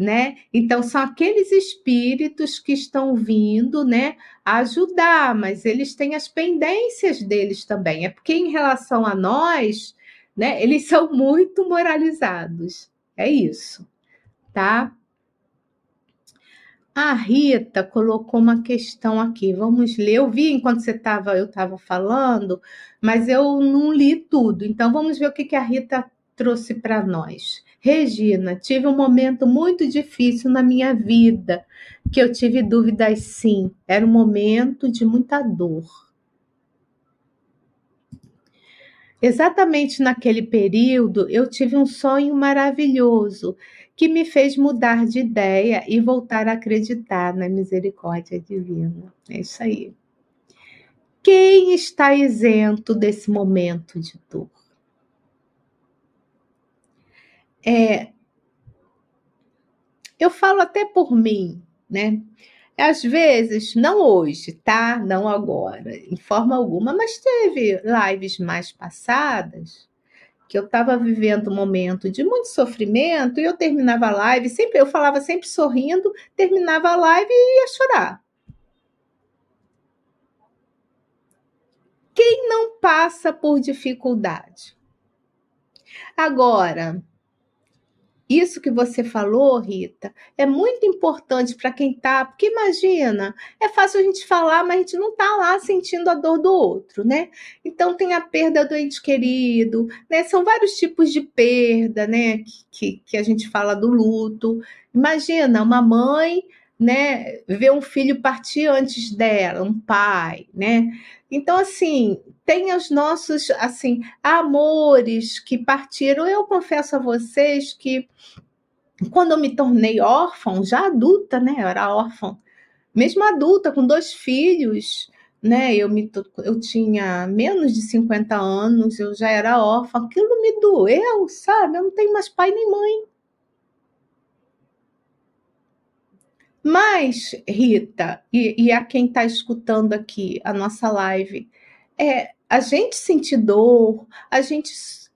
né? Então são aqueles espíritos que estão vindo, né, ajudar, mas eles têm as pendências deles também. É porque em relação a nós, né, eles <laughs> são muito moralizados. É isso, tá? A Rita colocou uma questão aqui. Vamos ler. Eu vi enquanto você estava, eu estava falando, mas eu não li tudo. Então vamos ver o que, que a Rita trouxe para nós. Regina, tive um momento muito difícil na minha vida, que eu tive dúvidas sim. Era um momento de muita dor. Exatamente naquele período, eu tive um sonho maravilhoso que me fez mudar de ideia e voltar a acreditar na misericórdia divina. É isso aí. Quem está isento desse momento de dor? É, eu falo até por mim, né? Às vezes, não hoje, tá? Não agora, em forma alguma, mas teve lives mais passadas que eu estava vivendo um momento de muito sofrimento e eu terminava a live, sempre eu falava sempre sorrindo, terminava a live e ia chorar. Quem não passa por dificuldade? Agora, isso que você falou, Rita, é muito importante para quem tá, porque imagina, é fácil a gente falar, mas a gente não tá lá sentindo a dor do outro, né? Então tem a perda do ente querido, né? São vários tipos de perda, né? Que, que, que a gente fala do luto. Imagina uma mãe né, ver um filho partir antes dela, um pai, né? Então, assim, tem os nossos, assim, amores que partiram. Eu confesso a vocês que quando eu me tornei órfã, já adulta, né? Eu era órfã, mesmo adulta, com dois filhos, né? Eu, me, eu tinha menos de 50 anos, eu já era órfã. Aquilo me doeu, sabe? Eu não tenho mais pai nem mãe. Mas, Rita, e, e a quem está escutando aqui a nossa live, é, a gente sentir dor, a gente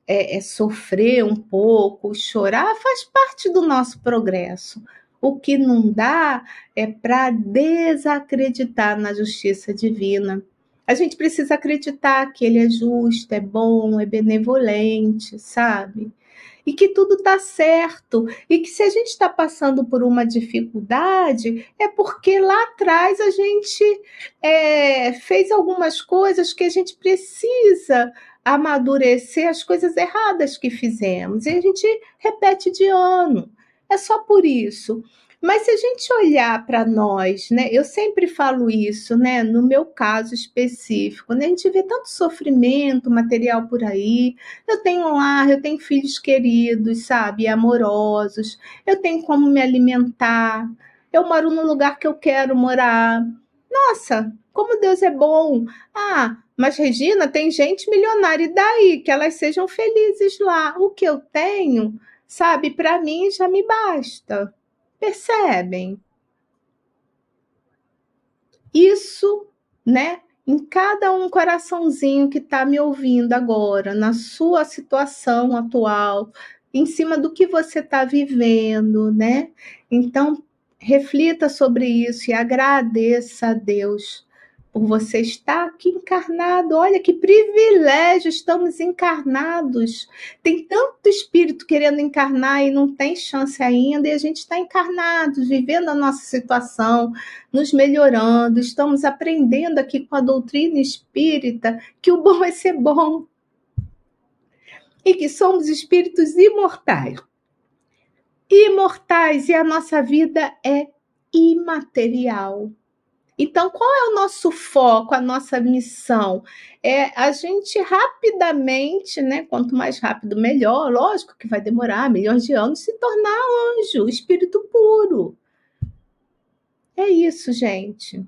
é, é, sofrer um pouco, chorar, faz parte do nosso progresso. O que não dá é para desacreditar na justiça divina. A gente precisa acreditar que ele é justo, é bom, é benevolente, sabe? E que tudo está certo e que se a gente está passando por uma dificuldade é porque lá atrás a gente é, fez algumas coisas que a gente precisa amadurecer as coisas erradas que fizemos e a gente repete de ano. É só por isso. Mas se a gente olhar para nós, né, eu sempre falo isso, né, no meu caso específico, né, a gente vê tanto sofrimento material por aí. Eu tenho um lar, eu tenho filhos queridos, sabe, amorosos, eu tenho como me alimentar, eu moro no lugar que eu quero morar. Nossa, como Deus é bom! Ah, mas Regina, tem gente milionária, e daí? Que elas sejam felizes lá. O que eu tenho, sabe, para mim já me basta. Percebem? Isso, né? Em cada um coraçãozinho que está me ouvindo agora, na sua situação atual, em cima do que você está vivendo, né? Então, reflita sobre isso e agradeça a Deus por você estar aqui encarnado. Olha que privilégio, estamos encarnados. Tem tanto espírito querendo encarnar e não tem chance ainda, e a gente está encarnado, vivendo a nossa situação, nos melhorando, estamos aprendendo aqui com a doutrina espírita que o bom é ser bom. E que somos espíritos imortais. Imortais, e a nossa vida é imaterial. Então, qual é o nosso foco, a nossa missão? É a gente rapidamente, né? Quanto mais rápido, melhor. Lógico que vai demorar milhões de anos se tornar anjo, espírito puro. É isso, gente.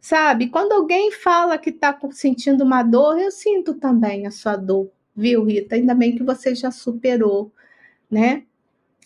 Sabe, quando alguém fala que está sentindo uma dor, eu sinto também a sua dor, viu, Rita? Ainda bem que você já superou, né?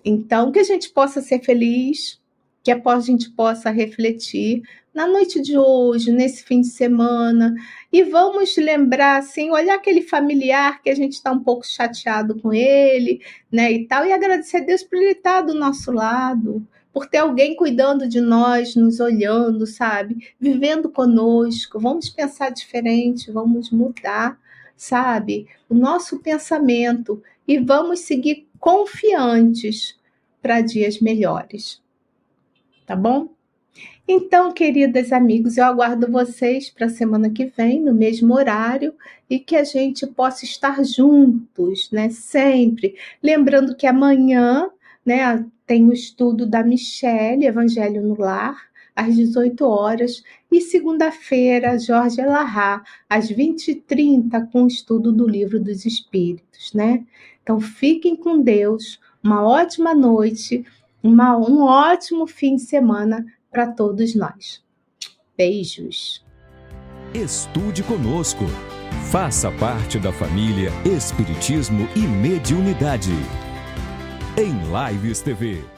Então, que a gente possa ser feliz, que a gente possa refletir na noite de hoje, nesse fim de semana, e vamos lembrar, assim, olhar aquele familiar que a gente está um pouco chateado com ele, né, e tal, e agradecer a Deus por ele estar do nosso lado, por ter alguém cuidando de nós, nos olhando, sabe, vivendo conosco. Vamos pensar diferente, vamos mudar, sabe, o nosso pensamento e vamos seguir confiantes para dias melhores tá bom? Então, queridas amigos, eu aguardo vocês para a semana que vem, no mesmo horário, e que a gente possa estar juntos, né? Sempre. Lembrando que amanhã, né, tem o estudo da Michelle, Evangelho no Lar, às 18 horas, e segunda-feira, Jorge Elahá, às 20h30, com o estudo do Livro dos Espíritos, né? Então, fiquem com Deus, uma ótima noite uma, um ótimo fim de semana para todos nós. Beijos. Estude conosco. Faça parte da família Espiritismo e Mediunidade. Em Lives TV.